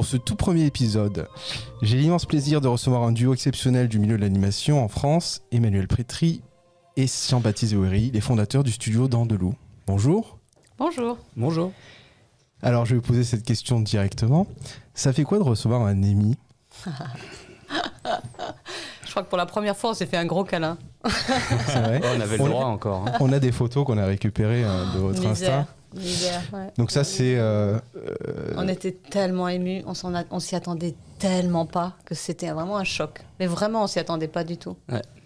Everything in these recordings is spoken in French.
pour ce tout premier épisode. J'ai l'immense plaisir de recevoir un duo exceptionnel du milieu de l'animation en France, Emmanuel Prétry et Jean-Baptiste Zouéry, les fondateurs du studio d'Andelou. Bonjour. Bonjour. Bonjour. Alors je vais vous poser cette question directement. Ça fait quoi de recevoir un Emmy Je crois que pour la première fois, on s'est fait un gros câlin. C'est vrai Oh, on avait le On- droit encore. hein. On a des photos qu'on a récupérées euh, de votre Misère. Insta. Ouais. Donc ça c'est... euh, On était tellement émus, on s'en a- on s'y attendait tellement pas que c'était vraiment un choc. Mais vraiment, on s'y attendait pas du tout.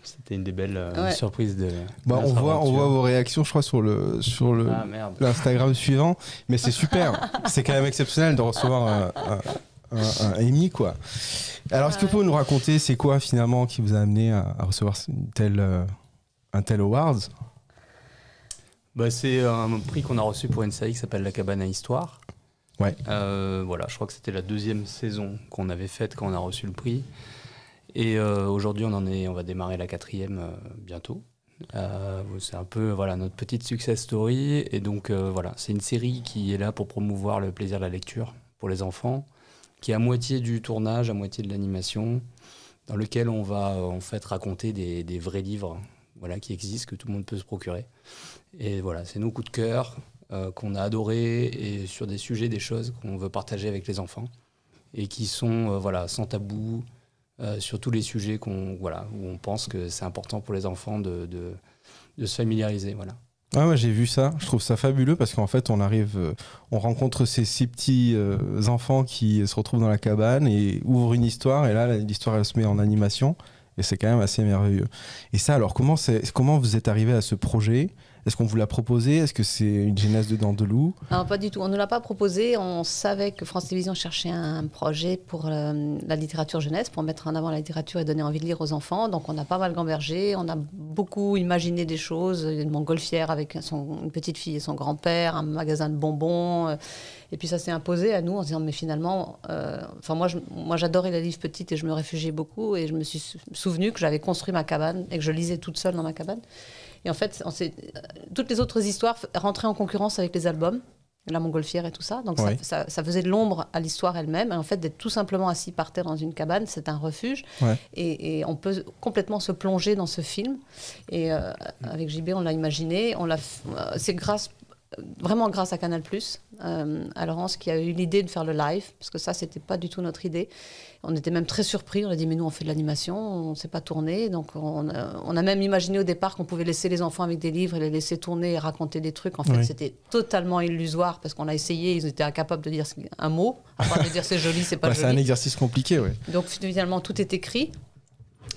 C'était une des belles euh, Ouais. surprises de. bah, on, voit, on voit vos réactions je crois sur le, sur le, Ah l'Instagram suivant, mais c'est super. c'est quand même exceptionnel de recevoir un, un, un- un Emmy, quoi. Alors, est-ce que vous pouvez nous raconter, c'est quoi finalement qui vous a amené à, à recevoir une telle, euh, un tel award Bah, c'est un prix qu'on a reçu pour une série qui s'appelle La Cabane à Histoire. Ouais. Euh, voilà, je crois que c'était la deuxième saison qu'on avait faite quand on a reçu le prix. Et euh, aujourd'hui, on en est, on va démarrer la quatrième euh, bientôt. C'est un peu voilà notre petite success story. Et donc voilà, c'est une série qui est là pour promouvoir le plaisir de la lecture pour les enfants, qui est à moitié du tournage, à moitié de l'animation, dans lequel on va en fait raconter des, des vrais livres, voilà, qui existent, que tout le monde peut se procurer. Et voilà, c'est nos coups de cœur euh, qu'on a adorés et sur des sujets, des choses qu'on veut partager avec les enfants et qui sont euh, voilà sans tabou euh, sur tous les sujets qu'on voilà où on pense que c'est important pour les enfants de, de, se familiariser. Voilà. Ah ouais, j'ai vu ça. Je trouve ça fabuleux parce qu'en fait, on arrive, on rencontre ces six petits enfants qui se retrouvent dans la cabane et ouvrent une histoire. Et là, l'histoire, elle se met en animation. Et c'est quand même assez merveilleux. Et ça, alors, comment, vous êtes arrivé à ce projet? Est-ce qu'on vous l'a proposé? Est-ce que c'est une genèse de Dandelou Non, pas du tout. On ne l'a pas proposé. On savait que France Télévisions cherchait un projet pour euh, la littérature jeunesse, pour mettre en avant la littérature et donner envie de lire aux enfants. Donc on a pas mal gambergé. On a beaucoup imaginé des choses. Une montgolfière avec son, une petite fille et son grand-père, un magasin de bonbons. euh, Et puis ça s'est imposé à nous en disant, mais finalement, euh, enfin moi, moi j'adorais les livres petites et je me réfugiais beaucoup. Et je me suis sou- souvenu que j'avais construit ma cabane et que je lisais toute seule dans ma cabane. Et en fait, on euh, toutes les autres histoires rentraient en concurrence avec les albums, la montgolfière et tout ça. Donc ça- Ouais. ça, ça faisait de l'ombre à l'histoire elle-même. Et en fait, d'être tout simplement assis par terre dans une cabane, c'est un refuge. Ouais. Et, et on peut complètement se plonger dans ce film. Et euh, avec JB, on l'a imaginé. On l'a. euh, C'est grâce vraiment grâce à Canal+, euh, à Laurence qui a eu l'idée de faire le live, parce que ça, c'était pas du tout notre idée. On était même très surpris, on a dit, mais nous, on fait de l'animation, on ne sait pas tourner. Donc, on a, on a même imaginé au départ qu'on pouvait laisser les enfants avec des livres et les laisser tourner et raconter des trucs. En fait, Oui. c'était totalement illusoire, parce qu'on a essayé, ils étaient incapables de dire un mot, à part de dire c'est joli, c'est pas Bah, C'est un exercice compliqué, ouais. Donc finalement, tout est écrit.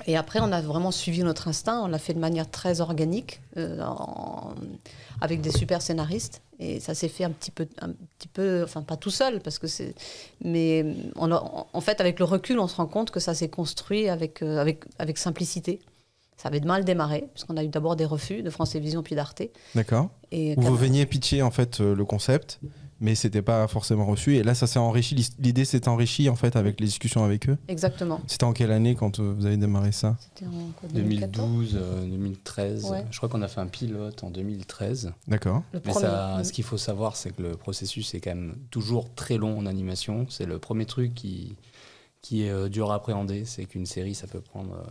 Et après, on a vraiment suivi notre instinct. On l'a fait de manière très organique, euh, en- avec des super scénaristes. Et ça s'est fait un petit peu, un petit peu, enfin pas tout seul, parce que c'est, mais on a- en fait, avec le recul, on se rend compte que ça s'est construit avec, euh, avec, avec simplicité. Ça avait de mal démarré, parce qu'on a eu d'abord des refus de France Télévisions puis d'Arte. D'accord. Et Où vous veniez pitcher en fait euh, le concept, mais c'était pas forcément reçu. Et là, ça s'est enrichi. L'idée s'est enrichie en fait avec les discussions avec eux. Exactement. C'était en quelle année quand euh, vous avez démarré ça? C'était en quoi, 2014 2012, euh, 2013. Ouais. Je crois qu'on a fait un pilote en 2013. D'accord. Mais ça, ce qu'il faut savoir, c'est que le processus est quand même toujours très long en animation. C'est le premier truc qui, qui est euh, dur à appréhender. C'est qu'une série, ça peut prendre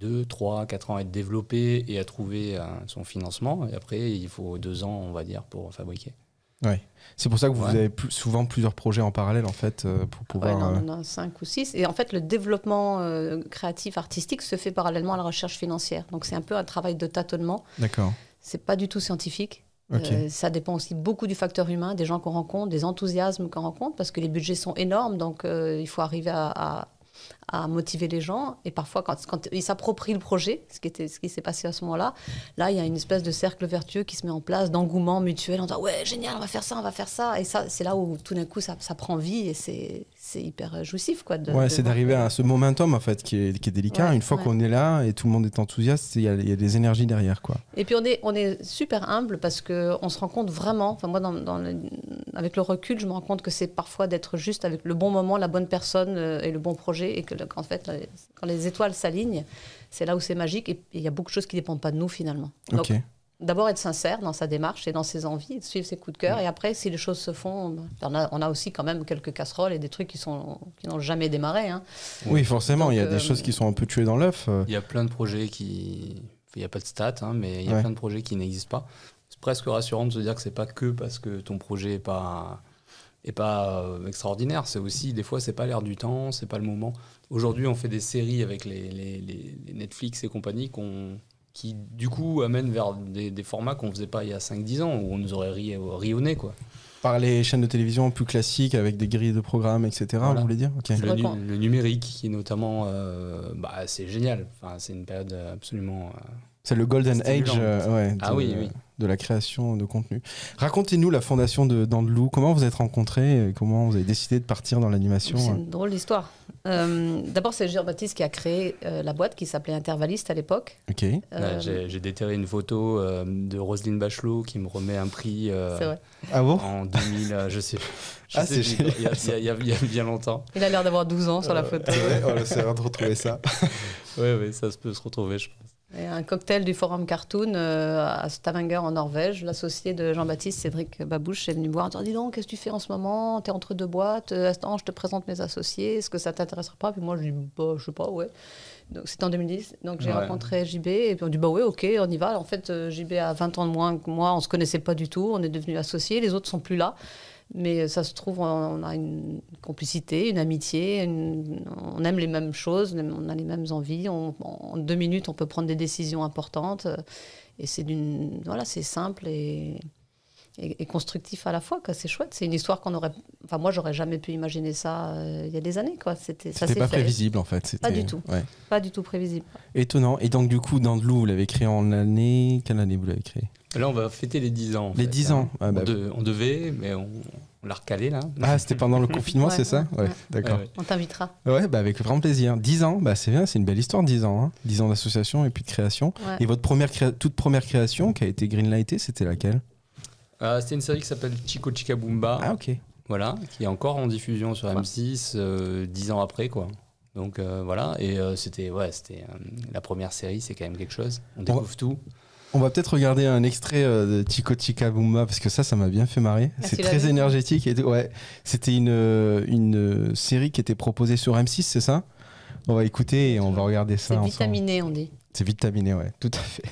2, 3, 4 ans à être développée et à trouver euh, son financement. Et après, il faut 2 ans, on va dire, pour fabriquer. Ouais. C'est pour ça que vous Ouais. avez plus- souvent plusieurs projets en parallèle en fait euh, pour Ouais, pouvoir. non, euh, on en a cinq ou six. Et en fait, le développement euh, créatif, artistique se fait parallèlement à la recherche financière. Donc c'est un peu un travail de tâtonnement. D'accord. C'est pas du tout scientifique. Euh, ça dépend aussi beaucoup du facteur humain, des gens qu'on rencontre, des enthousiasmes qu'on rencontre, parce que les budgets sont énormes, donc euh, il faut arriver à, à- à motiver les gens. Et parfois, quand, quand ils s'approprient le projet, ce qui, était, ce qui s'est passé à ce moment-là, là, il y a une espèce de cercle vertueux qui se met en place, d'engouement mutuel, en disant Ouais, génial, on va faire ça, on va faire ça. Et ça, c'est là où tout d'un coup, ça, ça prend vie et c'est c'est hyper jouissif. Quoi, de- ouais, de c'est voir d'arriver à ce momentum en fait qui est, qui est délicat. Ouais, Une fois ouais. qu'on est là et tout le monde est enthousiaste, il y, a- il y a des énergies derrière quoi. Et puis on est, on est super humble parce qu'on se rend compte vraiment, enfin moi dans, dans le- avec le recul, je me rends compte que c'est parfois d'être juste avec le bon moment, la bonne personne euh, et le bon projet et que le- qu'en fait, là, quand les étoiles s'alignent, c'est là où c'est magique et il y a beaucoup de choses qui ne dépendent pas de nous finalement. Donc, d'abord être sincère dans sa démarche et dans ses envies, de suivre ses coups de cœur. Et après, si les choses se font, on a, on a aussi quand même quelques casseroles et des trucs qui sont qui n'ont jamais démarré. hein. Oui, forcément, il y a des euh, choses qui sont un peu tuées dans l'œuf. euh. Il y a plein de projets qui. Il n'y a pas de stats, hein, mais il y a Ouais. plein de projets qui n'existent pas. C'est presque rassurant de se dire que c'est pas que parce que ton projet n'est pas, est pas euh, extraordinaire. C'est aussi, des fois, c'est pas l'air du temps, c'est pas le moment. Aujourd'hui, on fait des séries avec les, les- les- les Netflix et compagnie qu'on- qui, du coup, amènent vers des, des formats qu'on faisait pas il y a 5-10 ans, où on nous aurait ri, ri au nez, quoi. Par les chaînes de télévision plus classiques avec des grilles de programmes, etc. Voilà. Vous voulez dire? Le, nu- numérique, qui est notamment. euh, bah, c'est génial. Enfin, c'est une période absolument. euh, C'est le golden Stimulant. age euh, ouais, de, Ah oui, oui. De la création de contenu. Racontez-nous la fondation de d'Andelou. Comment vous êtes rencontrés et Comment vous avez décidé de partir dans l'animation C'est euh une drôle d'histoire. Euh, D'abord, c'est Jean-Baptiste qui a créé euh, la boîte qui s'appelait Intervalliste à l'époque. Ok. Ouais, Euh, J'ai j'ai déterré une photo euh, de Roselyne Bachelot qui me remet un prix euh, c'est vrai. Ah bon? en 2000, euh, je sais, je Ah, c'est il y, a- bien longtemps. Il a l'air d'avoir 12 ans sur la photo. Ouais, on essaiera de retrouver ça. Oui, oui, ça se peut se retrouver, je pense. Et un cocktail du Forum Cartoon euh, à Stavanger en Norvège. L'associé de Jean-Baptiste, Cédric Babouche, est venu me voir en disant Dis donc, qu'est-ce que tu fais en ce moment? Tu es entre deux boîtes. Euh, Attends, je te présente mes associés. Est-ce que ça t'intéresserait pas? Puis moi, je dis bah, Je sais pas, ouais. Donc c'était en 2010. Donc j'ai Ouais. rencontré JB et puis on dit Bah ouais, ok, on y va. En fait, euh, JB a 20 ans de moins que moi. On se connaissait pas du tout. On est devenus associés. Les autres sont plus là. Mais euh, ça se trouve, on a une complicité, une amitié, une- on aime les mêmes choses, on a les mêmes envies. On- en deux minutes, on peut prendre des décisions importantes. euh, Et c'est d'une, voilà, c'est simple et, et, et constructif à la fois. C'est chouette. C'est une histoire qu'on aurait, enfin moi, j'aurais jamais pu imaginer ça euh, il y a des années. Quoi. C'était, ça pas fait. prévisible en fait. c'était- du tout. ouais. Pas du tout prévisible. Étonnant. Et donc du coup, Dandelou, vous l'avez créé en année. Quelle année vous l'avez créé? Là, on va fêter les 10 ans. Les fait, 10 hein. ans. Ah, on, bah. de- on devait, mais on, on l'a recalé là. Ah, c'était pendant le confinement, Ouais, c'est ça ouais, d'accord. Ouais, ouais. On t'invitera. Ouais, bah avec grand plaisir. 10 ans, bah c'est bien, c'est une belle histoire, 10 ans. Hein. 10 ans d'association et puis de création. Ouais. Et votre première créa- toute première création qui a été greenlightée, c'était laquelle? Euh, C'était une série qui s'appelle Chico Chica Boomba. Ah, ok. Voilà, qui est encore en diffusion sur M6 euh, dix ans après, quoi. Donc euh, voilà, et euh, c'était ouais, c'était euh, la première série, c'est quand même quelque chose. On découvre tout. On va peut-être regarder un extrait euh, de Chico Chica Boomba parce que ça, ça m'a bien fait marrer. Ah, c'est très énergétique. Et, ouais, c'était une, euh, une série qui était proposée sur M6, c'est ça? On va écouter et on va regarder ça C'est vitaminé, on dit. C'est vitaminé, ouais, tout à fait.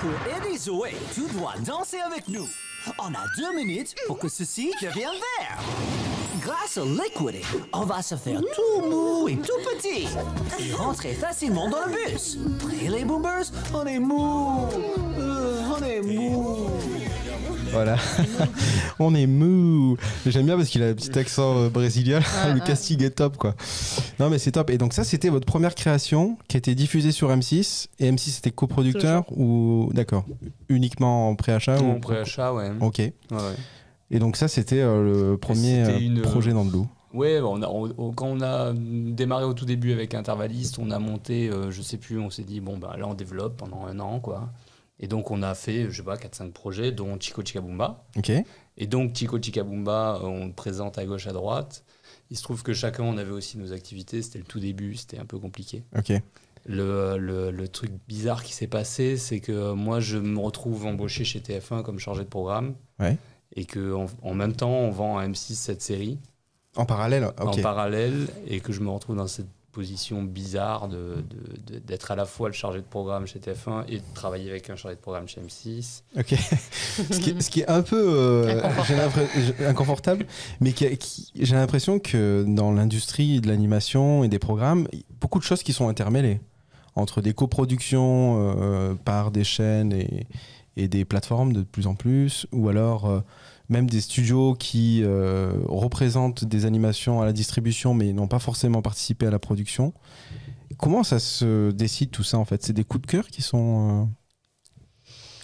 Pour aider Zoé, tu dois danser avec nous. On a deux minutes pour que ceci devienne vert. Grâce au liquidé, on va se faire tout mou et tout petit et rentrer facilement dans le bus. Près les boomers, on est mou. Euh, on est mou. Voilà. on est mou. J'aime bien parce qu'il a un petit accent euh, brésilien. le casting est top, quoi. Non, mais c'est top. Et donc, ça, c'était votre première création qui a été diffusée sur M6. Et M6 était coproducteur ou. D'accord. Uniquement en préachat En ou... préachat, ouais. Ok. Ouais, ouais. Et donc, ça, c'était euh, le premier euh, une- projet bon, on a- on- quand on a démarré au tout début avec Intervalliste, on a monté, euh, je sais plus, on s'est dit, bon, bah, là, on développe pendant un an, quoi. Et donc, on a fait, je sais pas, 4-5 projets, dont Chico Chica Boomba. Ok. Et donc, Chico euh, on le présente à gauche, à droite. Il se trouve que chacun, on avait aussi nos activités. C'était le tout début, c'était un peu compliqué. Ok. Le, le- le truc bizarre qui s'est passé, c'est que moi, je me retrouve embauché chez TF1 comme chargé de programme. Ouais. Et qu'en en, même temps, on vend à M6 cette série En parallèle en parallèle et que je me retrouve dans cette position bizarre de- de- de- d'être à la fois le chargé de programme chez TF1 et de travailler avec un chargé de programme chez M6. Ok. ce, qui est, ce qui est un peu euh, Inconfortable. mais qui, qui- j'ai l'impression que dans l'industrie de l'animation et des programmes, beaucoup de choses qui sont intermêlées entre des coproductions euh, par des chaînes et, et des plateformes de plus en plus, ou alors euh, même des studios qui euh, représentent des animations à la distribution mais n'ont pas forcément participé à la production. Comment ça se décide tout ça en fait? C'est des coups de cœur qui sont euh,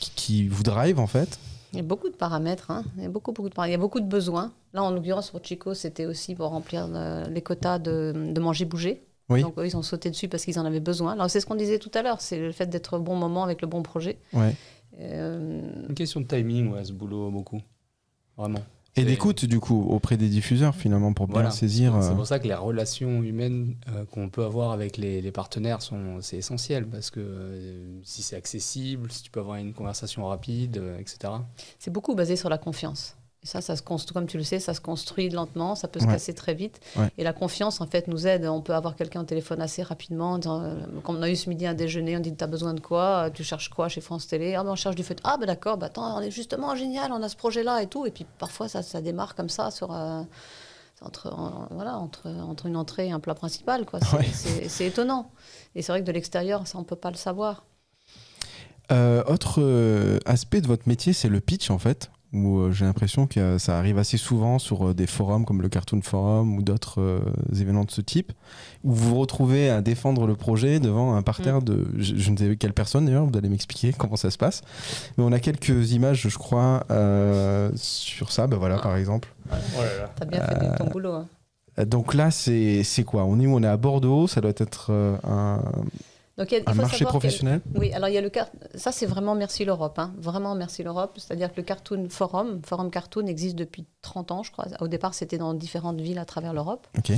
qui, qui vous drive en fait? Il y a beaucoup de paramètres. hein. Il, y a beaucoup, beaucoup de paramètres. Il y a beaucoup de besoins. Là, en l'occurrence, pour Chico, c'était aussi pour remplir euh, les quotas de, de manger-bouger. Oui. Donc, eux, ils ont sauté dessus parce qu'ils en avaient besoin. Alors, c'est ce qu'on disait tout à l'heure c'est le fait d'être au bon moment avec le bon projet. Ouais. Euh, Une question de timing, ouais, ce boulot, beaucoup. Vraiment. Et d'écoute, du coup, auprès des diffuseurs, finalement, pour bien saisir. C'est euh, pour ça que les relations humaines euh, qu'on peut avoir avec les, les partenaires sont c'est essentiel parce que euh, si c'est accessible, si tu peux avoir une conversation rapide, euh, etc. C'est beaucoup basé sur la confiance. Et ça, ça se construit, comme tu le sais, ça se construit lentement, ça peut se Ouais. casser très vite. Ouais. Et la confiance, en fait, nous aide. On peut avoir quelqu'un au téléphone assez rapidement. en disant, euh, Comme on a eu ce midi un déjeuner, on dit Tu as besoin de quoi? Euh, Tu cherches quoi chez France Télé? Ah, ben, on cherche du feutre. Ah, ben d'accord, bah, attends, on est justement génial, on a ce projet-là et tout. Et puis parfois, ça, ça démarre comme ça sur. euh, entre, en- voilà, entre, entre une entrée et un plat principal. quoi. C'est Ouais. étonnant. Et c'est vrai que de l'extérieur, ça, on ne peut pas le savoir. Euh, autre aspect de votre métier, c'est le pitch en fait, où euh, j'ai l'impression que euh, ça arrive assez souvent sur euh, des forums comme le Cartoon Forum ou d'autres euh, événements de ce type, où vous vous retrouvez à défendre le projet devant un parterre de je, je ne sais quelle personne d'ailleurs, vous allez m'expliquer comment ça se passe. Mais on a quelques images, je crois, euh, sur ça. Ben voilà, par exemple. Oh là là. Tu as bien fait ton boulot. hein. Euh, Donc là, c'est c'est quoi? On est où? On est à Bordeaux? Ça doit être euh, un, Donc, il y a- il un faut marché a- professionnel? Oui, alors il y a le ça c'est vraiment merci l'Europe, hein. vraiment merci l'Europe. C'est-à-dire que le Cartoon Forum, Forum Cartoon existe depuis 30 ans, je crois. Au départ, c'était dans différentes villes à travers l'Europe, Ok.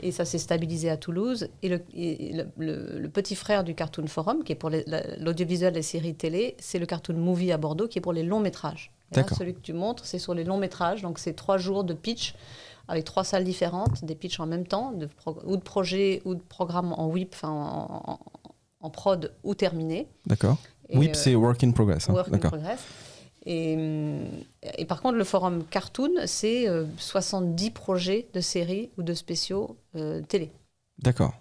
et ça s'est stabilisé à Toulouse. Et le, et le- le- le petit frère du Cartoon Forum, qui est pour la- l'audiovisuel, les séries télé, c'est le Cartoon Movie à Bordeaux, qui est pour les longs métrages. Et là, celui que tu montres, c'est sur les longs métrages, donc c'est trois jours de pitch avec trois salles différentes, des pitchs en même temps, de ou de projets ou de programmes en WIP, enfin en, en- en prod ou terminés. D'accord. Et, Oui, euh, c'est work in progress. hein. Work in progress. Et, hum, et par contre, le forum Cartoon, c'est euh, 70 projets de séries ou de spéciaux euh, télé. D'accord.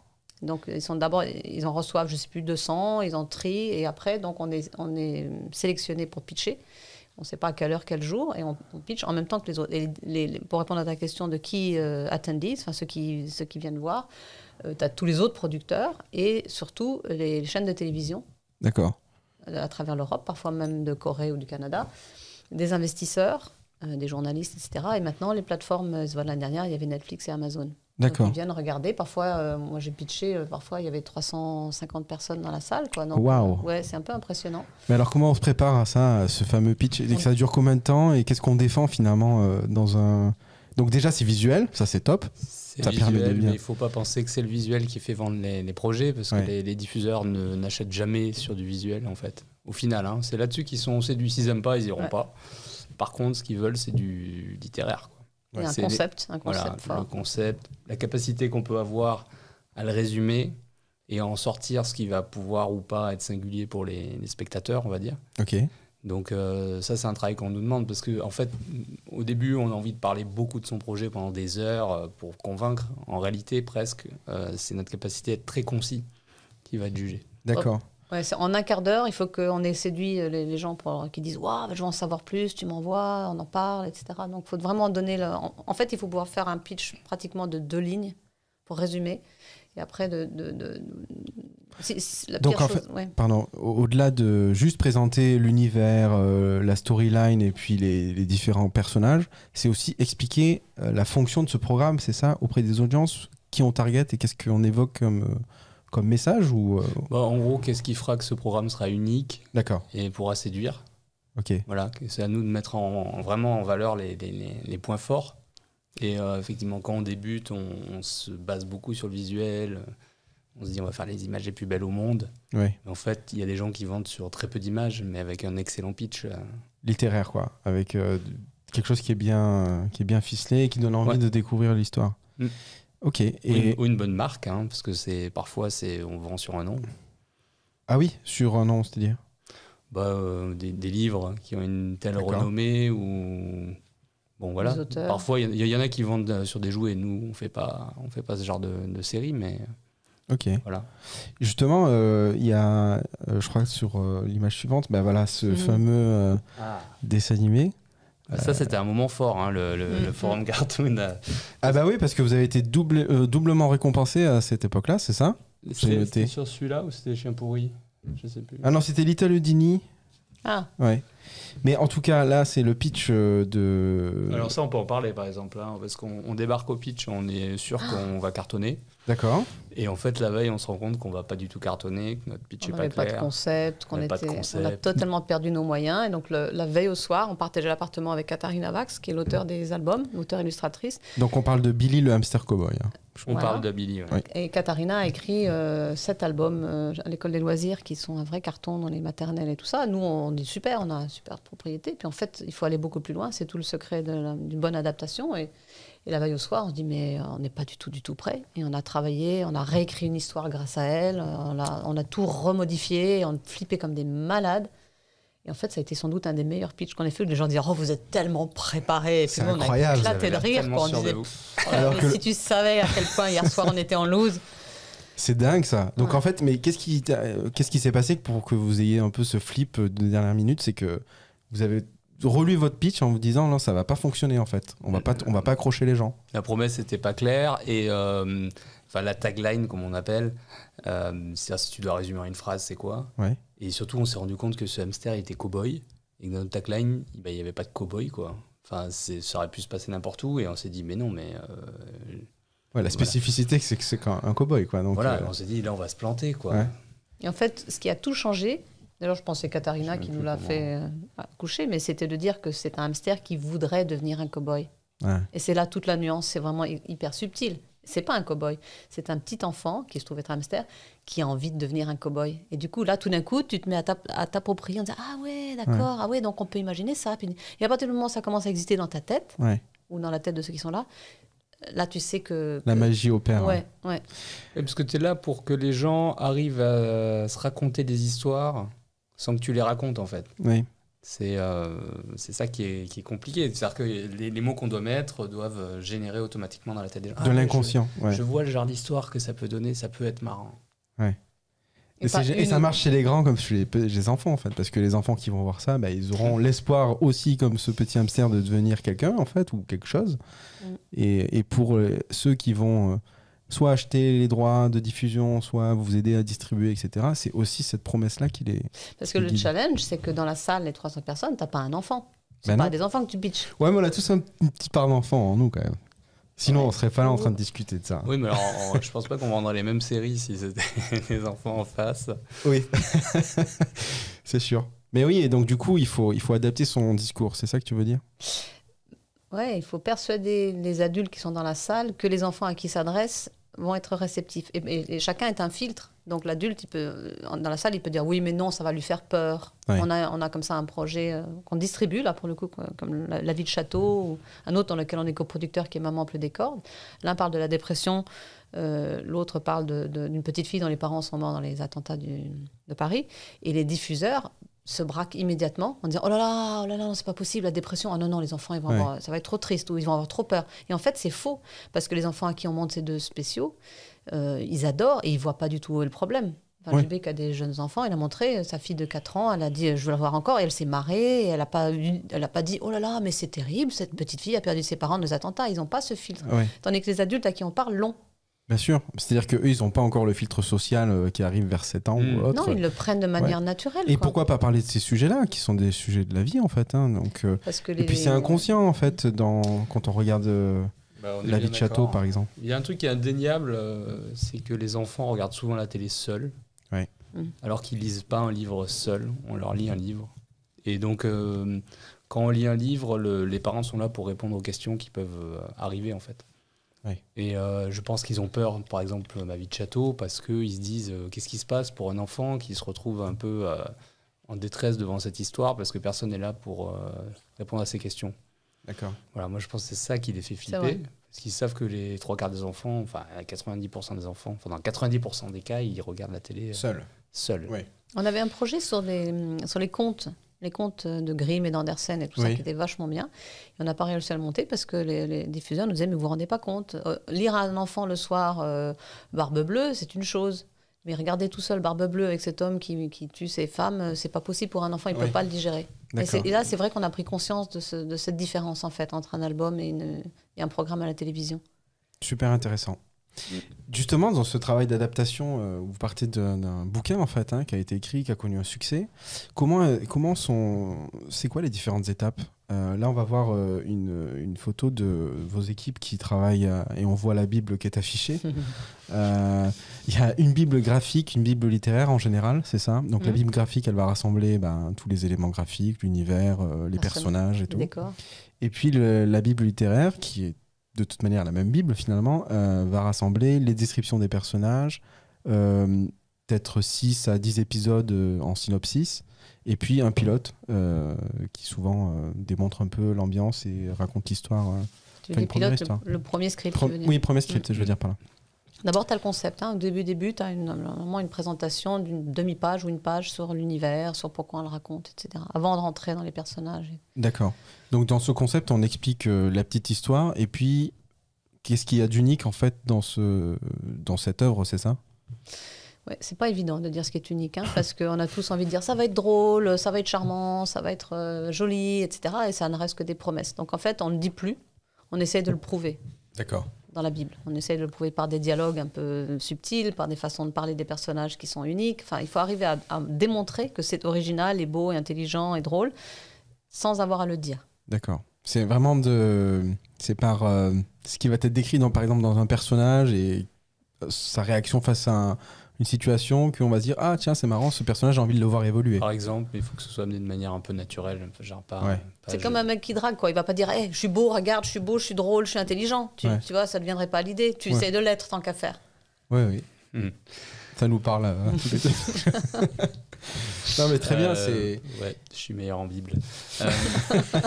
Donc, ils sont d'abord, ils en reçoivent, je sais plus, 200, ils en trient, et après, donc, on est, on est sélectionné pour pitcher. On ne sait pas à quelle heure, quel jour, et on, on pitch en même temps que les autres. Et les- les- pour répondre à ta question de qui euh, attendees, enfin ceux qui, ceux qui viennent voir, tu as tous les autres producteurs et surtout les chaînes de télévision D'accord. à travers l'Europe, parfois même de Corée ou du Canada, des investisseurs, euh, des journalistes, etc. Et maintenant, les plateformes, euh, l'année dernière, il y avait Netflix et Amazon. D'accord. ils viennent regarder. Parfois, euh, moi j'ai pitché, euh, parfois il y avait 350 personnes dans la salle. Quoi. Donc, Waouh. euh, ouais, c'est un peu impressionnant. Mais alors, comment on se prépare à ça, à ce fameux pitch? Et Ça dure combien de temps? Et qu'est-ce qu'on défend finalement euh, dans un. Donc, déjà, c'est visuel, ça c'est top. C'est visuel, bien- mais il faut pas penser que c'est le visuel qui fait vendre les, les projets, parce Ouais. que les, les diffuseurs ne- n'achètent jamais sur du visuel, en fait. Au final, hein, c'est là-dessus qu'ils sont séduits. S'ils n'aiment pas, ils iront Ouais. pas. Par contre, ce qu'ils veulent, c'est du littéraire. Quoi. Il y a un les- concept, un concept Voilà, fort. le concept, la capacité qu'on peut avoir à le résumer et à en sortir ce qui va pouvoir ou pas être singulier pour les, les spectateurs, on va dire. Ok. Donc euh, ça, c'est un travail qu'on nous demande parce que en fait, au début, on a envie de parler beaucoup de son projet pendant des heures euh, pour convaincre. En réalité, presque, euh, c'est notre capacité à être très concis qui va être jugée. D'accord. Ouais, c'est- en un quart d'heure, il faut qu'on ait séduit les, les gens pour qui disent Waouh, je veux en savoir plus, tu m'envoies, on en parle, etc. Donc, il faut vraiment donner. Le... En, en fait, il faut pouvoir faire un pitch pratiquement de deux lignes pour résumer. Et après, de. de, de- c'est- c'est la Donc, en chose. ouais. Pardon, au- au-delà de juste présenter l'univers, euh, la storyline et puis les, les différents personnages, c'est aussi expliquer euh, la fonction de ce programme, c'est ça, auprès des audiences, qui on target et qu'est-ce qu'on évoque comme, euh, comme message ou euh, Bah, en gros, qu'est-ce qui fera que ce programme sera unique D'accord, et pourra séduire ok. Voilà, c'est à nous de mettre en, en- vraiment en valeur les- les points forts. Et euh, effectivement, quand on débute, on, on se base beaucoup sur le visuel. On se dit, on va faire les images les plus belles au monde. Ouais. Mais en fait, il y a des gens qui vendent sur très peu d'images, mais avec un excellent pitch. euh, Littéraire, quoi, avec euh, quelque chose qui est bien, qui est bien ficelé et qui donne envie Ouais. de découvrir l'histoire. Mm. Ok, ou, et une, ou une bonne marque, hein, parce que c'est parfois c'est on vend sur un nom. ah oui, sur un nom, c'est-à-dire? Bah, euh, des, des livres qui ont une telle renommée ou bon voilà. Parfois, il y, en a qui vendent euh, sur des jouets. Nous, on fait pas, on fait pas ce genre de, de série, mais Ok. voilà. Justement, euh, il y a, euh, je crois que sur euh, l'image suivante, bah voilà, ce Mhm. fameux euh, dessin animé. Ça, c'était un moment fort, hein, le, le- le Mhm. forum cartoon. euh, Ah bah oui, parce que vous avez été double, euh, doublement récompensé à cette époque-là, c'est ça? C'était sur celui-là ou c'était Chien pourri? Je sais plus. Ah non, c'était Little Houdini. Ah, Ouais. Mais en tout cas, là, c'est le pitch euh, de. Alors ça, on peut en parler par exemple, hein, parce qu'on on débarque au pitch, on est sûr qu'on va cartonner. D'accord. Et en fait, la veille, on se rend compte qu'on va pas du tout cartonner, que notre pitch On est pas n'avait pas de clair. concept, qu'on On avait pas était, de on a concept. totalement perdu nos moyens. Et donc le- la veille au soir, on partageait l'appartement avec Katharina Vax, qui est l'auteur des albums, l'auteur illustratrice. Donc on parle de Billy le hamster cowboy. hein. on Voilà. parle de Billy. ouais. Ouais. Et Katharina a écrit euh, sept albums euh, à l'école des loisirs qui sont un vrai carton dans les maternelles et tout ça. Nous, on dit super, on a une super propriété. Puis en fait, il faut aller beaucoup plus loin. C'est tout le secret de la- d'une bonne adaptation. Et, et la veille au soir, on se dit, mais on n'est pas du tout, du tout prêt. Et on a travaillé, on a réécrit une histoire grâce à elle. On a, on a tout remodifié, on flippait comme des malades. Et en fait, ça a été sans doute un des meilleurs pitchs qu'on ait fait. où Les gens disaient, oh, vous êtes tellement préparés. Et puis C'est nous, on a éclaté de rire. quoi. On disait, vous. Oh Alors que si tu savais à quel point hier soir on était en loose. C'est dingue ça. Donc Ouais. en fait, mais qu'est-ce qui, euh, qu'est-ce qui s'est passé pour que vous ayez un peu ce flip de dernière minute? C'est que vous avez relu votre pitch en vous disant non, ça va pas fonctionner en fait. On va pas, on va pas accrocher les gens. La promesse n'était pas claire et euh, enfin la tagline comme on appelle, euh, c'est-à-dire si tu dois résumer en une phrase, c'est quoi? Ouais. Et surtout, on s'est rendu compte que ce hamster il était cow-boy et que dans notre tagline, il n'y avait pas de cow-boy quoi. Enfin, c'est- ça aurait pu se passer n'importe où et on s'est dit mais non mais euh, Ouais, la spécificité, c'est que c'est un cowboy quoi. Donc voilà, euh, on s'est dit là on va se planter quoi. Ouais. Et en fait, ce qui a tout changé, d'ailleurs, je c'est Katharina qui nous l'a fait euh, coucher, mais c'était de dire que c'est un hamster qui voudrait devenir un cow-boy. ouais. Et c'est là toute la nuance, c'est vraiment hy- hyper subtil. C'est pas un cow-boy, c'est un petit enfant qui se trouve être un hamster qui a envie de devenir un cow-boy. Et du coup, là, tout d'un coup, tu te mets à t'app- à t'approprier en disant Ah ouais, d'accord, ah ouais, donc on peut imaginer ça. Et à partir du moment où ça commence à exister dans ta tête, Ouais. ou dans la tête de ceux qui sont là, là, tu sais que. La magie opère. Ouais, ouais. Et parce que tu es là pour que les gens arrivent à se raconter des histoires sans que tu les racontes en fait. Oui. C'est euh, c'est ça qui est, qui est compliqué. C'est-à-dire que les, les mots qu'on doit mettre doivent générer automatiquement dans la tête des gens. Ah, De ouais, l'inconscient. Je, Ouais. je vois le genre d'histoire que ça peut donner, ça peut être marrant. Et, c'est- et ça marche chez les grands comme chez les, les enfants en fait, parce que les enfants qui vont voir ça, bah, ils auront l'espoir aussi comme ce petit hamster de devenir quelqu'un en fait ou quelque chose. Mm. Et, et pour euh, ceux qui vont euh, soit acheter les droits de diffusion, soit vous aider à distribuer, etc. C'est aussi cette promesse là qu'il est. Parce que le Guide. challenge, c'est que dans la salle, les 300 personnes, t'as pas un enfant. C'est Ben pas non. des enfants que tu pitches. Ouais, mais on a tous un- une petite part d'enfant en nous quand même. Sinon, Ouais. on serait pas là en train de discuter de ça. Oui, mais alors, je pense pas qu'on vendrait les mêmes séries si c'était les enfants en face. Oui, c'est sûr. Mais oui, et donc du coup, il faut, il faut adapter son discours. C'est ça que tu veux dire? Ouais, il faut persuader les adultes qui sont dans la salle que les enfants à qui s'adressent vont être réceptifs. Et, et- et chacun est un filtre. Donc l'adulte, il peut, euh, dans la salle, il peut dire oui, mais non, ça va lui faire peur. On, a, on a comme ça un projet euh, qu'on distribue, là, pour le coup, comme la, la vie de château, ou un autre dans lequel on est coproducteur qui est Maman pleut des cordes. L'un parle de la dépression, euh, l'autre parle d'une petite fille dont les parents sont morts dans les attentats du- de Paris. Et les diffuseurs se braquent immédiatement en disant oh là là, oh là là, non, c'est pas possible, la dépression, ah non, non, les enfants, ils vont Ouais. avoir- ça va être trop triste ou ils vont avoir trop peur. Et en fait, c'est faux, parce que les enfants à qui on monte ces deux spéciaux, euh, ils adorent et ils voient pas du tout où est le problème. Enfin, Ouais. A des jeunes enfants, il a montré euh, sa fille de 4 ans, elle a dit euh, je veux la voir encore, et elle s'est marrée, et elle a pas, eu- elle a pas dit oh là là, mais c'est terrible, cette petite fille a perdu ses parents dans les attentats, ils n'ont pas ce filtre. Ouais. Tandis que les adultes à qui on parle l'ont. Bien sûr. C'est-à-dire qu'eux, ils n'ont pas encore le filtre social euh, qui arrive vers 7 ans ou autre. Non, ils le prennent de manière naturelle. Et quoi. pourquoi pas parler de ces sujets-là, qui sont des sujets de la vie en fait. hein. Donc, euh, Parce que Et puis c'est inconscient en fait dans... quand on regarde euh, Bah, on la vie de château par exemple. Il y a un truc qui est indéniable, euh, c'est que les enfants regardent souvent la télé seuls, Ouais. Mm. alors qu'ils lisent pas un livre seul, on leur lit un livre. Et donc, euh, quand on lit un livre, le- les parents sont là pour répondre aux questions qui peuvent arriver en fait. Et euh, je pense qu'ils ont peur, par exemple, ma vie de château, parce qu'ils se disent euh, qu'est-ce qui se passe pour un enfant qui se retrouve un peu euh, en détresse devant cette histoire, parce que personne n'est là pour euh, répondre à ces questions. D'accord. Voilà, moi je pense que c'est ça qui les fait flipper. Parce qu'ils savent que les trois quarts des enfants, enfin 90% des enfants, enfin dans 90% des cas, ils regardent la télé euh, Seul. seuls. Ouais. On avait un projet sur, des, sur les contes, les contes de Grimm et d'Andersen et tout ça, qui était vachement bien. Et on n'a pas réussi à le monter parce que les, les diffuseurs nous disaient, mais vous vous rendez pas compte, euh, lire à un enfant le soir euh, Barbe Bleue, c'est une chose. Mais regarder tout seul Barbe Bleue avec cet homme qui, qui tue ses femmes, euh, c'est pas possible pour un enfant, il Ouais. peut pas le digérer. Et, là, c'est vrai qu'on a pris conscience de, ce- de cette différence en fait entre un album et, une- et un programme à la télévision. Super intéressant. Justement, dans ce travail d'adaptation, euh, vous partez d'un bouquin en fait, hein, qui a été écrit, qui a connu un succès. Comment, euh, comment sont, c'est quoi les différentes étapes? Euh, Là, on va voir euh, une, une photo de vos équipes qui travaillent et on voit la Bible qui est affichée. Il y a une Bible graphique, une Bible littéraire en général, c'est ça? Donc la Mhm. Bible graphique, elle va rassembler ben, tous les éléments graphiques, l'univers, les Personnage, personnages et tout. D'accord. Et puis le- la Bible littéraire, qui est de toute manière la même Bible finalement, euh, va rassembler les descriptions des personnages, euh, peut-être 6 à 10 épisodes euh, en synopsis, et puis un pilote qui souvent démontre un peu l'ambiance et raconte l'histoire. Enfin, le, le premier script. Pro- oui, premier script, je veux dire par là. D'abord, tu as le concept. Hein. Au début, début tu as une, normalement une présentation d'une demi-page ou une page sur l'univers, sur pourquoi on le raconte, etc. Avant de rentrer dans les personnages. D'accord. Donc dans ce concept, on explique euh, la petite histoire, et puis qu'est-ce qu'il y a d'unique en fait dans, ce, dans cette œuvre, c'est ça? Ouais, c'est pas évident de dire ce qui est unique, hein, parce qu'on a tous envie de dire ça va être drôle, ça va être charmant, ça va être euh, joli, etc. Et ça ne reste que des promesses. Donc en fait, on ne le dit plus, on essaie de le prouver D'accord. Dans la Bible. On essaie de le prouver par des dialogues un peu subtils, par des façons de parler des personnages qui sont uniques. Enfin, il faut arriver à, démontrer que c'est original et beau et intelligent et drôle, sans avoir à le dire. D'accord. C'est vraiment de. C'est par euh, ce qui va être décrit, dans, par exemple, dans un personnage et euh, sa réaction face à un- une situation qu'on va se dire Ah, tiens, c'est marrant, ce personnage, j'ai envie de le voir évoluer. Par exemple, il faut que ce soit amené de manière un peu naturelle, genre pas. Ouais. pas C'est comme un mec qui drague, quoi. Il va pas dire hey, je suis beau, regarde, je suis beau, je suis drôle, je suis intelligent. Tu, Ouais. tu vois, ça ne deviendrait pas l'idée. Tu Ouais. essaies de l'être tant qu'à faire. Oui, oui. Hmm. Ça nous parle. euh, tous les deux. non, mais très bien. Euh, c'est Ouais, je suis meilleur en Bible. Euh,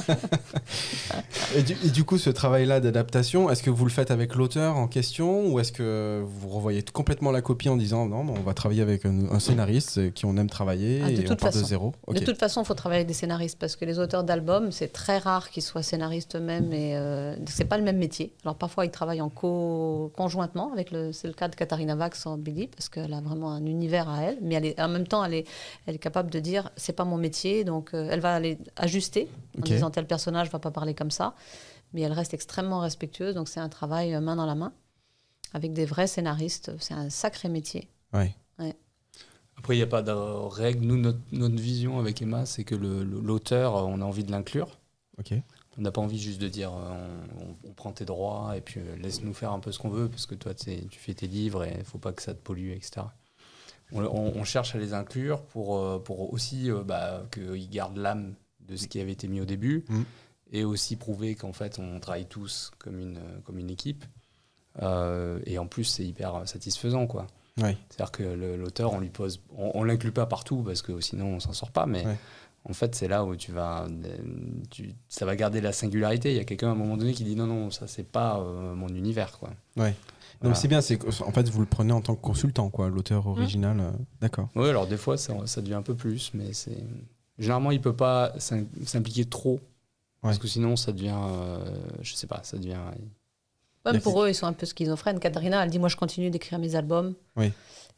et du, et du coup, ce travail-là d'adaptation, est-ce que vous le faites avec l'auteur en question ou est-ce que vous revoyez complètement la copie en disant Non, on va travailler avec un, un scénariste euh, qui on aime travailler Ah, de et on toute part de façon. zéro? Ok. De toute façon, il faut travailler avec des scénaristes parce que les auteurs d'albums, c'est très rare qu'ils soient scénaristes eux-mêmes et euh, c'est pas le même métier. Alors parfois, ils travaillent en co conjointement avec le. C'est le cas de Katharina Vax en Billy parce qu'elle a vraiment un univers à elle, mais elle est, en même temps, elle est, elle est capable de dire c'est pas mon métier, donc euh, elle va aller ajuster en disant tel personnage va pas parler comme ça, mais elle reste extrêmement respectueuse. Donc c'est un travail euh, main dans la main avec des vrais scénaristes. C'est un sacré métier. Ouais. Après, il n'y a pas de règle. Nous, notre, notre vision avec Emma, c'est que l'auteur, euh, on a envie de l'inclure. Ok. On n'a pas envie juste de dire on, on- on prend tes droits et puis euh, laisse-nous faire un peu ce qu'on veut parce que toi, tu fais tes livres et il faut pas que ça te pollue, etc. On, cherche à les inclure pour, euh, pour aussi euh, bah, qu'ils gardent l'âme de ce qui avait été mis au début Mm. et aussi prouver qu'en fait, on travaille tous comme une, comme une équipe. Euh, et en plus, c'est hyper satisfaisant, quoi. C'est-à-dire que l'auteur, on lui pose, on, on l'inclut pas partout parce que sinon on s'en sort pas, mais. En fait c'est là où tu vas, tu, ça va garder la singularité. Il y a quelqu'un à un moment donné qui dit non non, ça c'est pas euh, mon univers quoi. Ouais. Voilà. c'est bien, c'est que- en fait vous le prenez en tant que consultant, quoi, l'auteur original. euh, D'accord. Oui, alors des fois ça, ça devient un peu plus, mais c'est généralement il peut pas s'im- s'impliquer trop parce que sinon ça devient, euh, je sais pas, ça devient. Même pour eux, ils sont un peu schizophrènes. Katharina, elle dit Moi, je continue d'écrire mes albums. Oui.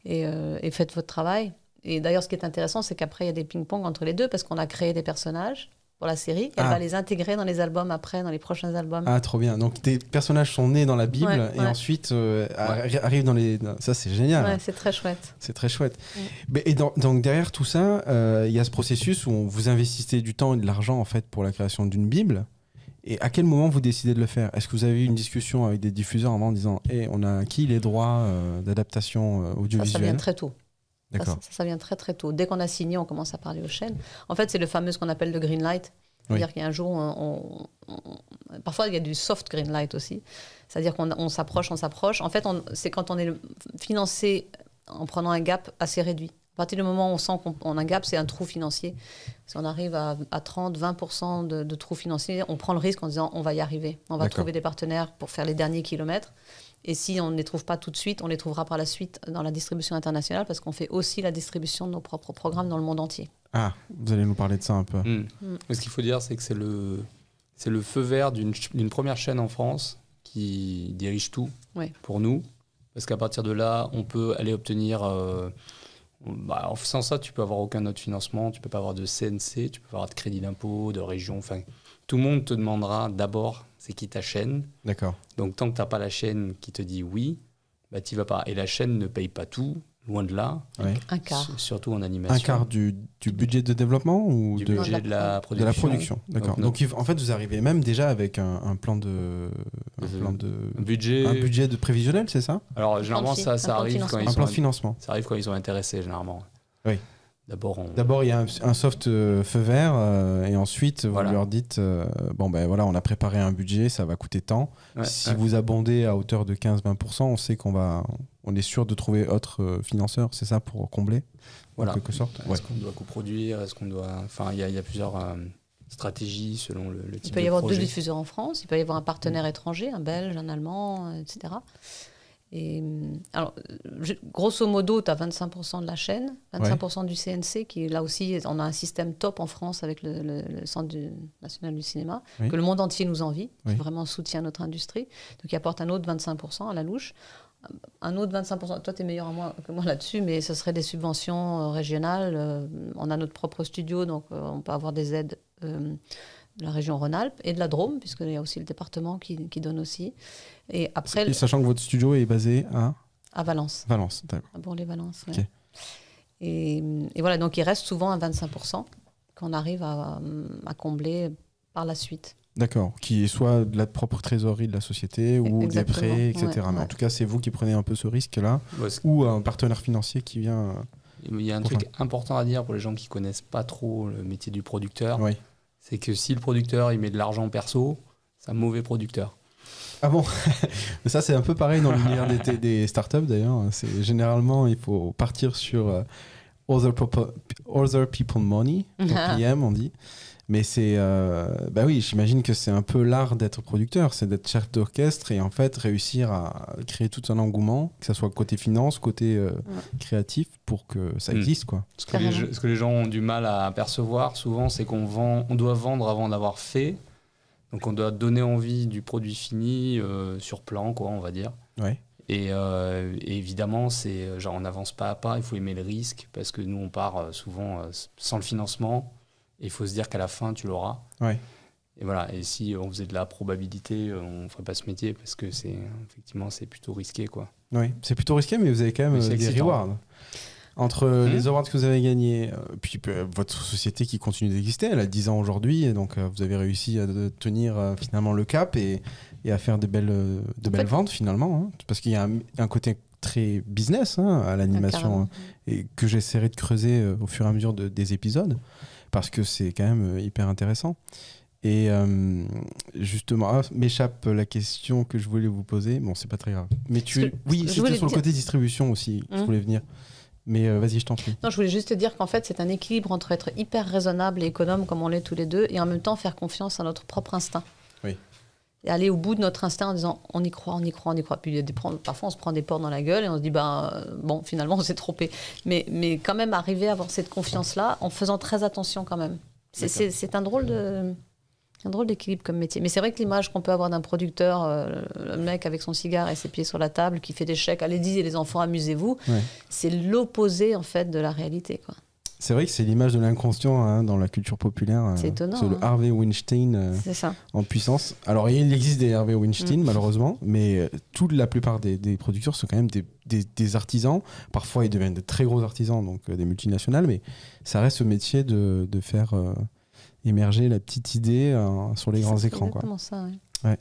Et, euh, et faites votre travail. Et d'ailleurs, ce qui est intéressant, c'est qu'après, il y a des ping-pong entre les deux parce qu'on a créé des personnages pour la série. Elle Ah. va les intégrer dans les albums après, dans les prochains albums. Ah, trop bien. Donc tes personnages sont nés dans la Bible Ouais, et ouais. ensuite euh, arri- arrivent dans les. Ça, c'est génial. Ouais, c'est très chouette. C'est très chouette. Mais- Et dans- donc derrière tout ça, euh, il y a ce processus où vous investissez du temps et de l'argent en fait pour la création d'une Bible. Et à quel moment vous décidez de le faire? Est-ce que vous avez eu une discussion avec des diffuseurs avant en disant Eh, on a acquis les droits euh, d'adaptation euh, Ça, ça audiovisuelle? vient très tôt. Ça, D'accord. ça, ça vient très très tôt. Dès qu'on a signé, on commence à parler aux chaînes. En fait, c'est le fameux ce qu'on appelle le green light. C'est-à-dire Oui. qu'il y a un jour, on, on- on- parfois il y a du soft green light aussi. C'est-à-dire qu'on on s'approche, on s'approche. En fait, c'est quand on est financé en prenant un gap assez réduit. À partir du moment où on sent qu'on on a un gap, c'est un trou financier. Si on arrive à, à 30, 20% de, de trou financier, on prend le risque en disant on va y arriver. On va trouver des partenaires pour faire les derniers kilomètres. Et si on ne les trouve pas tout de suite, on les trouvera par la suite dans la distribution internationale parce qu'on fait aussi la distribution de nos propres programmes dans le monde entier. Ah, vous allez nous parler de ça un peu. Hmm. Mm. Mais Ce qu'il faut dire, c'est que c'est le, c'est le feu vert d'une première chaîne en France qui dirige tout Ouais. pour nous. Parce qu'à partir de là, on peut aller obtenir. euh, bah, en faisant ça, tu peux avoir aucun autre financement, tu peux pas avoir de CNC, tu peux pas avoir de crédit d'impôt, de région. Enfin, tout le monde te demandera d'abord c'est qui ta chaîne. D'accord. Donc tant que tu n'as pas la chaîne qui te dit oui, bah t'y vas pas. Et la chaîne ne paye pas tout, loin de là, Ouais. Un quart. surtout en animation. Un quart du, du budget de développement ou du de, budget de la de production. la production D'accord. Donc, en fait, vous arrivez même déjà avec un, un plan de, un plan de, Un budget. un budget de prévisionnel, c'est ça? Alors généralement ça, un ça de arrive quand ils Un sont plan de financement. ça arrive quand ils sont intéressés généralement. Oui. D'abord on. D'abord, il y a un, un soft euh, feu vert euh, et ensuite, Voilà. vous leur dites euh, bon, ben voilà, on a préparé un budget, ça va coûter tant. Ouais, si ouais. vous abondez à hauteur de 15-20%, on sait qu'on va, on est sûr de trouver autre euh, financeur, c'est ça pour combler Voilà. En quelque sorte? Est-ce Ouais. qu'on doit coproduire? Est-ce qu'on doit. Enfin, il y, a- il y a plusieurs euh, stratégies selon le, le type Il peut y de avoir projet. deux diffuseurs en France, il peut y avoir un partenaire étranger, un belge, un allemand, etc. Et, hum, alors, euh, je- grosso modo, tu as 25% de la chaîne, 25% du CNC, qui là aussi, on a un système top en France avec le, le- le Centre du- national du cinéma, Oui. que le monde entier nous envie, Oui. qui vraiment soutient notre industrie. Donc, il apporte un autre 25% à la louche. Un autre 25%, toi tu es meilleur à moi, que moi là-dessus, mais ce serait des subventions euh, régionales. Euh, on a notre propre studio, donc euh, on peut avoir des aides euh, de la région Rhône-Alpes et de la Drôme, puisqu'il y a aussi le département qui, qui donne aussi. Et après, Et sachant que votre studio est basé à à Valence, Valence, d'accord. à Bourg-les-Valence. ouais. Ok. Et, et voilà, donc il reste souvent un 25% qu'on arrive à, à combler par la suite. D'accord, qui est soit de la propre trésorerie de la société ou des prêts, etc. ouais, Mais en tout cas, c'est vous qui prenez un peu ce risque-là, ou un partenaire financier qui vient. Il y a un truc important à dire pour les gens qui connaissent pas trop le métier du producteur. Oui. C'est que si le producteur il met de l'argent perso, c'est un mauvais producteur. Ah bon Mais Ça, c'est un peu pareil dans l'univers des, des startups d'ailleurs. C'est généralement, il faut partir sur euh, other, popo- other people money, OPM, on dit. Mais c'est. euh, bah oui, j'imagine que c'est un peu l'art d'être producteur, c'est d'être chef d'orchestre et en fait réussir à créer tout un engouement, que ce soit côté finance, côté euh, créatif, pour que ça Mm. existe, quoi. Ce que, les, ce que les gens ont du mal à percevoir souvent, c'est qu'on vend, on doit vendre avant d'avoir fait. Donc on doit donner envie du produit fini euh, sur plan, quoi, on va dire. Ouais. Et, euh, et évidemment, c'est genre on avance pas à pas, il faut aimer le risque parce que nous on part souvent euh, sans le financement et il faut se dire qu'à la fin tu l'auras. Ouais. Et voilà, et si on faisait de la probabilité, on ferait pas ce métier parce que c'est effectivement c'est plutôt risqué quoi. Oui, c'est plutôt risqué, mais vous avez quand même des excitant. rewards. Entre euh, Mhm. les awards que vous avez gagnés, euh, puis euh, votre société qui continue d'exister, elle a 10 ans aujourd'hui, et donc vous avez réussi à tenir finalement le cap et, et à faire des belles, de belles fait- ventes finalement. hein. parce qu'il y a un, un côté très business hein, à l'animation Carrément. euh, et que j'essaierai de creuser au fur et à mesure de- des épisodes, parce que c'est quand même euh, hyper intéressant. Et euh, justement, ah, m'échappe la question que je voulais vous poser. Bon, c'est pas très grave. Mais tu, que- oui, c'était sur le côté distribution aussi. que Je voulais venir. Mais euh, vas-y, je t'en prie. Non, je voulais juste te dire qu'en fait, c'est un équilibre entre être hyper raisonnable et économe, comme on l'est tous les deux, et en même temps faire confiance à notre propre instinct. Oui. Et aller au bout de notre instinct en disant on y croit, on y croit, on y croit. Puis des, parfois, on se prend des portes dans la gueule et on se dit bah, euh, bon, finalement, on s'est trompé. Mais, mais quand même, arriver à avoir cette confiance-là en faisant très attention quand même. C'est- un drôle de. Un drôle d'équilibre comme métier. Mais c'est vrai que l'image qu'on peut avoir d'un producteur, euh, le mec avec son cigare et ses pieds sur la table, qui fait des chèques, allez-y les enfants, amusez-vous, Ouais. c'est l'opposé en fait de la réalité. Quoi. C'est vrai que c'est l'image de l'inconscient hein, dans la culture populaire. euh, C'est étonnant, le hein. Harvey Weinstein euh, C'est ça. en puissance. Alors, il existe des Harvey Weinstein, Mm. malheureusement, mais euh, toute la plupart des, des producteurs sont quand même des, des- des artisans. Parfois, ils deviennent de très gros artisans, donc des multinationales, mais ça reste ce métier de, de faire émerger la petite idée sur les grands C'est écrans. Quoi. exactement ça. ouais.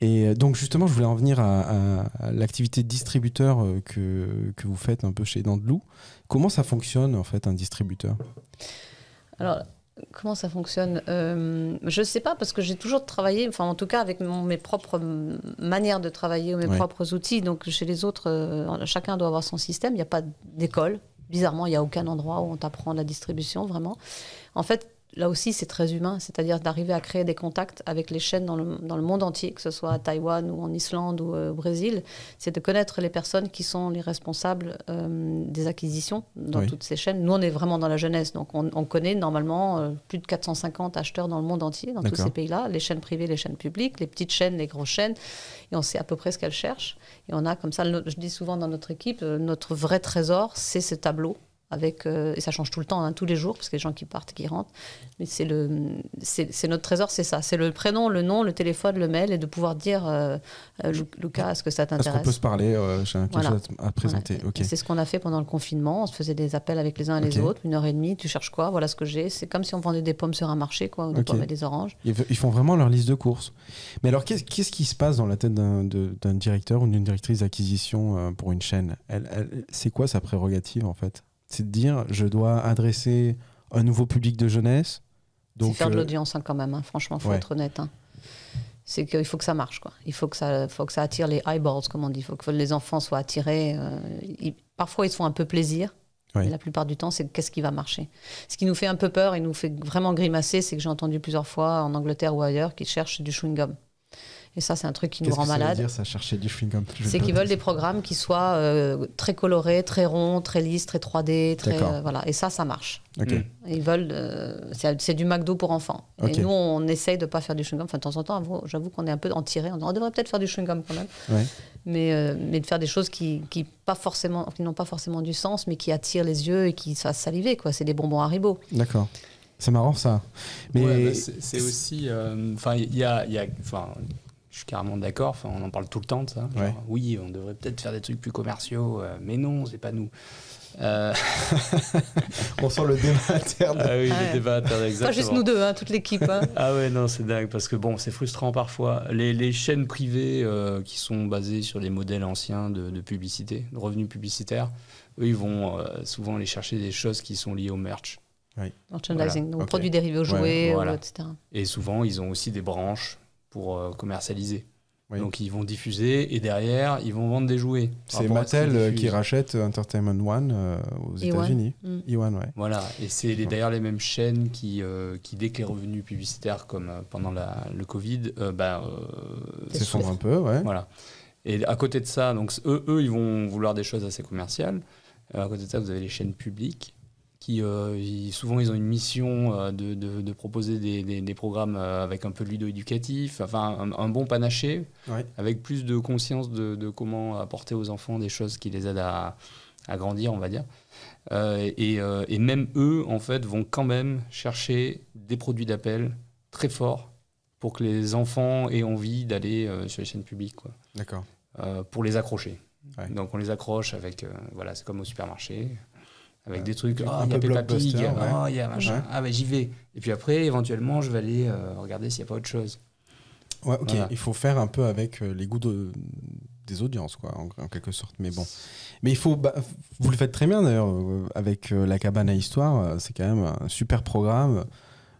Et euh, donc justement, je voulais en venir à, à- à l'activité distributeur euh, que, que vous faites un peu chez Dandelou. Comment ça fonctionne en fait un distributeur? Alors, comment ça fonctionne? Euh, Je ne sais pas, parce que j'ai toujours travaillé, enfin en tout cas avec mon- mes propres manières de travailler ou mes Ouais. propres outils. Donc chez les autres, euh, chacun doit avoir son système. Il n'y a pas d'école. Bizarrement, il n'y a aucun endroit où on t'apprend la distribution, vraiment. En fait, là aussi, c'est très humain, c'est-à-dire d'arriver à créer des contacts avec les chaînes dans le, dans le monde entier, que ce soit à Taïwan ou en Islande ou euh, au Brésil. C'est de connaître les personnes qui sont les responsables euh, des acquisitions dans Oui. toutes ces chaînes. Nous, on est vraiment dans la jeunesse, donc on, on connaît normalement euh, plus de 450 acheteurs dans le monde entier, dans tous ces pays-là, les chaînes privées, les chaînes publiques, les petites chaînes, les grosses chaînes, et on sait à peu près ce qu'elles cherchent. Et on a comme ça, le- je dis souvent dans notre équipe, notre vrai trésor, c'est ce tableau avec, euh, et ça change tout le temps, hein, tous les jours, parce qu'il y a des gens qui partent, qui rentrent. Mais c'est le, c'est c'est notre trésor, c'est ça. C'est le prénom, le nom, le téléphone, le mail, et de pouvoir dire, euh, euh, Lu- Lucas, est-ce que ça Est-ce qu'on peut t'intéresse se parler euh, J'ai quelque Voilà. chose à présenter. Voilà. C'est ce qu'on a fait pendant le confinement. On se faisait des appels avec les uns et les autres, une heure et demie. Tu cherches quoi Voilà ce que j'ai. C'est comme si on vendait des pommes sur un marché, quoi, ou des Ok. pommes et des oranges. Ils font vraiment leur liste de courses. Mais alors, qu'est-ce qu'est-ce qui se passe dans la tête d'un de- d'un directeur ou d'une directrice d'acquisition pour une chaîne? Elle- elle- C'est quoi sa prérogative en fait? C'est de dire je dois adresser un nouveau public de jeunesse. Donc, faire de euh, l'audience hein, quand même. hein. Franchement, faut ouais. être honnête. hein. C'est qu'il faut que ça marche, quoi. Il faut que ça, faut que ça attire les eyeballs, comme on dit. Il faut que les enfants soient attirés. euh, ils- parfois, ils se font un peu plaisir. Mais la plupart du temps, c'est qu'est-ce qui va marcher. Ce qui nous fait un peu peur et nous fait vraiment grimacer, c'est que j'ai entendu plusieurs fois en Angleterre ou ailleurs qu'ils cherchent du chewing-gum. Et ça, c'est un truc qui nous rend que ça veut malade. dire ça chercher du chewing-gum? C'est qu'ils veulent des programmes qui soient euh, très colorés, très ronds, très lisses, très 3D, très D'accord. euh, voilà. Et ça, ça marche. Ok. Mm. Ils veulent, euh, c'est c'est du McDo pour enfants. Et nous, on essaye de pas faire du chewing-gum. Enfin, de temps en temps, avoue- j'avoue qu'on est un peu en tiré. On devrait peut-être faire du chewing-gum quand même, Ouais. mais euh, mais de faire des choses qui qui pas forcément, qui n'ont pas forcément du sens, mais qui attirent les yeux et qui fassent saliver. Quoi, c'est des bonbons Haribo. D'accord. C'est marrant ça. Mais Ouais, bah, c'est aussi. euh, Enfin, il y a. y je suis carrément d'accord. Enfin, on en parle tout le temps de ça. Genre, Ouais. Oui, on devrait peut-être faire des trucs plus commerciaux, euh, mais non, c'est pas nous. Euh, on sent le débat interne. ah oui, Ouais. le débat interne, Pas exactement. juste nous deux, hein, toute l'équipe. hein. Ah ouais, non, c'est dingue, parce que bon, c'est frustrant parfois. Les, les chaînes privées euh, qui sont basées sur des modèles anciens de, de publicité, de revenus publicitaires, eux, ils vont euh, souvent aller chercher des choses qui sont liées au merch. Merchandising, Voilà, donc produits dérivés aux Ouais, jouets, voilà. etc. Et souvent, ils ont aussi des branches pour euh, commercialiser. Oui. Donc, ils vont diffuser et derrière, ils vont vendre des jouets. C'est ce Mattel euh, qui rachète Entertainment One euh, aux E1. États-Unis. Mm. E1, ouais. Voilà, et c'est d'ailleurs les mêmes chaînes qui, euh, qui dès que les revenus publicitaires, comme euh, pendant la- le Covid, euh, bah, euh, S'effondre un peu, ouais. Voilà. Et à côté de ça, donc eux, eux, ils vont vouloir des choses assez commerciales. Euh, à côté de ça, vous avez les chaînes publiques qui, euh, ils- souvent, ils ont une mission euh, de, de- de proposer des, des- des programmes euh, avec un peu de ludo-éducatif, enfin un, un bon panaché, Ouais. avec plus de conscience de, de comment apporter aux enfants des choses qui les aident à, à grandir, on va dire. Et, et même eux, en fait, vont quand même chercher des produits d'appel très forts pour que les enfants aient envie d'aller sur les chaînes publiques, quoi, D'accord. pour les accrocher. Ouais. Donc on les accroche avec, voilà, c'est comme au supermarché, avec des trucs, Un ah, il y a Peppa Pig, ouais. ah, il y a machin, Ouais. ah ben j'y vais. Et puis après, éventuellement, je vais aller euh, regarder s'il n'y a pas autre chose. Ouais, ok. Voilà. Il faut faire un peu avec euh, les goûts de- des audiences, quoi, en, en quelque sorte. Mais bon. Mais il faut. bah, vous le faites très bien d'ailleurs euh, avec la cabane à histoire. C'est quand même un super programme.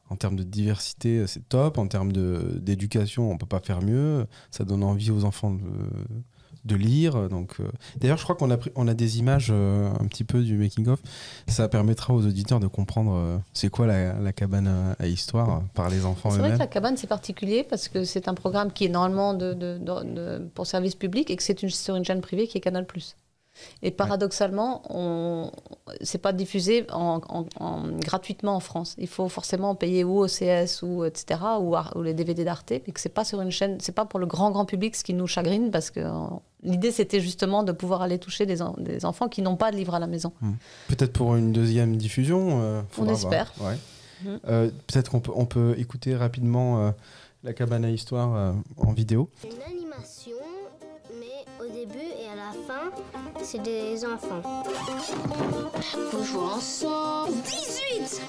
En termes de diversité, c'est top. En termes de- d'éducation, on peut pas faire mieux. Ça donne envie aux enfants de, de lire. Donc, euh, d'ailleurs, je crois qu'on a pris, on a des images euh, un petit peu du making of. Ça permettra aux auditeurs de comprendre euh, c'est quoi la, la cabane à, à histoire par les enfants C'est vrai que la cabane, c'est particulier parce que c'est un programme qui est normalement de, de- de- de- pour service public et que c'est une, sur une chaîne privée qui est Canal+. Et paradoxalement, on c'est pas diffusé en, en- en- gratuitement en France. Il faut forcément payer ou OCS ou etc. ou, les DVD d'Arte, mais que c'est pas sur une chaîne, c'est pas pour le grand grand public, ce qui nous chagrine parce que l'idée c'était justement de pouvoir aller toucher des, en- des enfants qui n'ont pas de livre à la maison. Peut-être pour une deuxième diffusion. euh, On espère. Ouais. Mhm. Euh, Peut-être qu'on peut, on peut écouter rapidement euh, la cabane à histoire euh, en vidéo. Une animation, mais au début et à la fin, c'est des enfants. Faut jouer ensemble. 18 19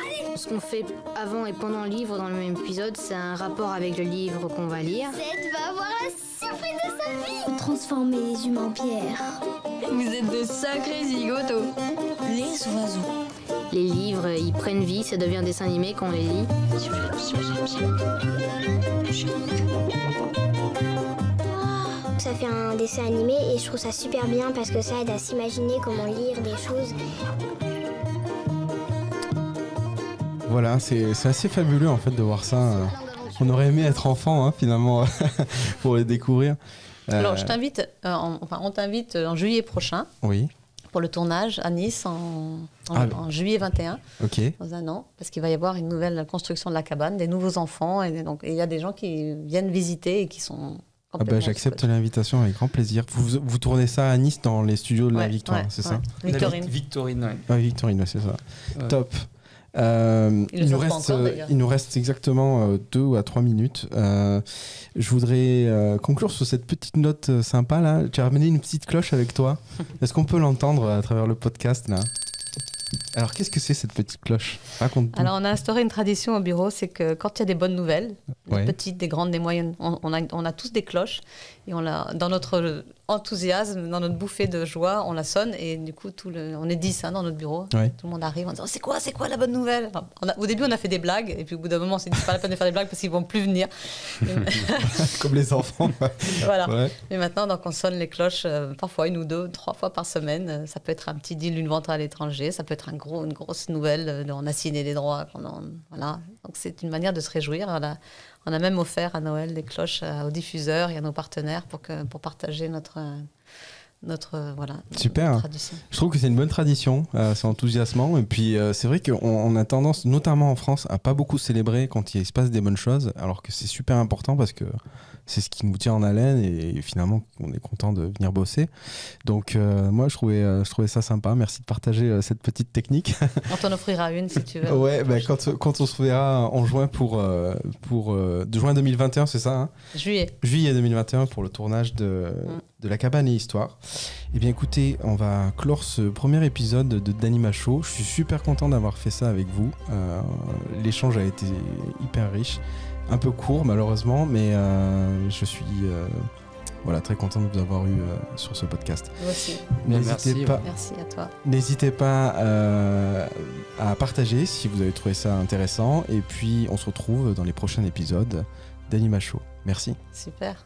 Allez Ce qu'on fait avant et pendant le livre dans le même épisode, c'est un rapport avec le livre qu'on va lire. Zed va avoir la surprise de sa vie Transformer les humains en pierre. Vous êtes de sacrés zigotos. Les oiseaux. Les livres, ils prennent vie, ça devient dessin animé quand on les lit. Ça fait un dessin animé et je trouve ça super bien parce que ça aide à s'imaginer comment lire des choses. Voilà, c'est c'est assez fabuleux en fait de voir ça. euh. On aurait aimé être enfant hein, finalement pour les découvrir. Euh, Alors je t'invite, euh, en- enfin on t'invite en juillet prochain Oui, pour le tournage à Nice en, en- Ah. en juillet 21, ok. dans un an, parce qu'il va y avoir une nouvelle construction de la cabane, des nouveaux enfants, et donc et il y a des gens qui viennent visiter et qui sont Ah bah, J'accepte l'invitation avec grand plaisir. Vous, vous tournez ça à Nice dans les studios de la Victoire, ouais, c'est ouais. ça Victorine. Victorine, ouais. Ah, Victorine, c'est ça. Ouais. Top. Euh, il, nous reste, encore, euh, il nous reste exactement euh, deux à trois minutes. Euh, je voudrais euh, conclure sur cette petite note euh, sympa là. Tu as ramené une petite cloche avec toi. Est-ce qu'on peut l'entendre à travers le podcast là? Alors qu'est-ce que c'est cette petite cloche? Alors, on a instauré une tradition au bureau, c'est que quand il y a des bonnes nouvelles, Ouais. des petites, des grandes, des moyennes, on, on a, on a tous des cloches. Et on l'a, dans notre enthousiasme, dans notre bouffée de joie, on la sonne. Et du coup, tout le, on est 10 hein, dans notre bureau. Ouais. Tout le monde arrive en disant C'est quoi, c'est quoi la bonne nouvelle? Enfin, on a- Au début, on a fait des blagues. Et puis au bout d'un moment, on s'est dit C'est pas la peine de faire des blagues parce qu'ils vont plus venir. Comme les enfants. voilà. ouais. Mais maintenant, donc, on sonne les cloches euh, parfois une ou deux, trois fois par semaine. Euh, Ça peut être un petit deal d'une vente à l'étranger, ça peut être un gros, une grosse nouvelle, euh, on a signé des droits. voilà. Donc c'est une manière de se réjouir. On a même offert à Noël des cloches euh, aux diffuseurs et à nos partenaires pour, partager notre, notre, euh, voilà, Super. notre. Je trouve que c'est une bonne tradition, euh, c'est enthousiasmant. Et puis euh, c'est vrai qu'on on a tendance, notamment en France, à pas beaucoup célébrer quand il se passe des bonnes choses, alors que c'est super important parce que c'est ce qui nous tient en haleine et finalement on est content de venir bosser. Donc euh, moi je trouvais, je trouvais ça sympa. Merci de partager cette petite technique. On t'en offrira une si tu veux. ouais, bah, quand, quand on se verra en juin pour, pour de juin 2021, c'est ça hein? Juillet. juillet 2021 pour le tournage de, de La Cabane et Histoire. Eh bien écoutez, on va clore ce premier épisode de d'Anima Show. Je suis super content d'avoir fait ça avec vous. Euh, L'échange a été hyper riche. Un peu court malheureusement, mais euh, je suis euh, voilà, très content de vous avoir eu euh, sur ce podcast. N'hésitez merci, pas, ouais. Merci à toi. N'hésitez pas euh, à partager si vous avez trouvé ça intéressant. Et puis on se retrouve dans les prochains épisodes d'Anima Show. Merci. Super.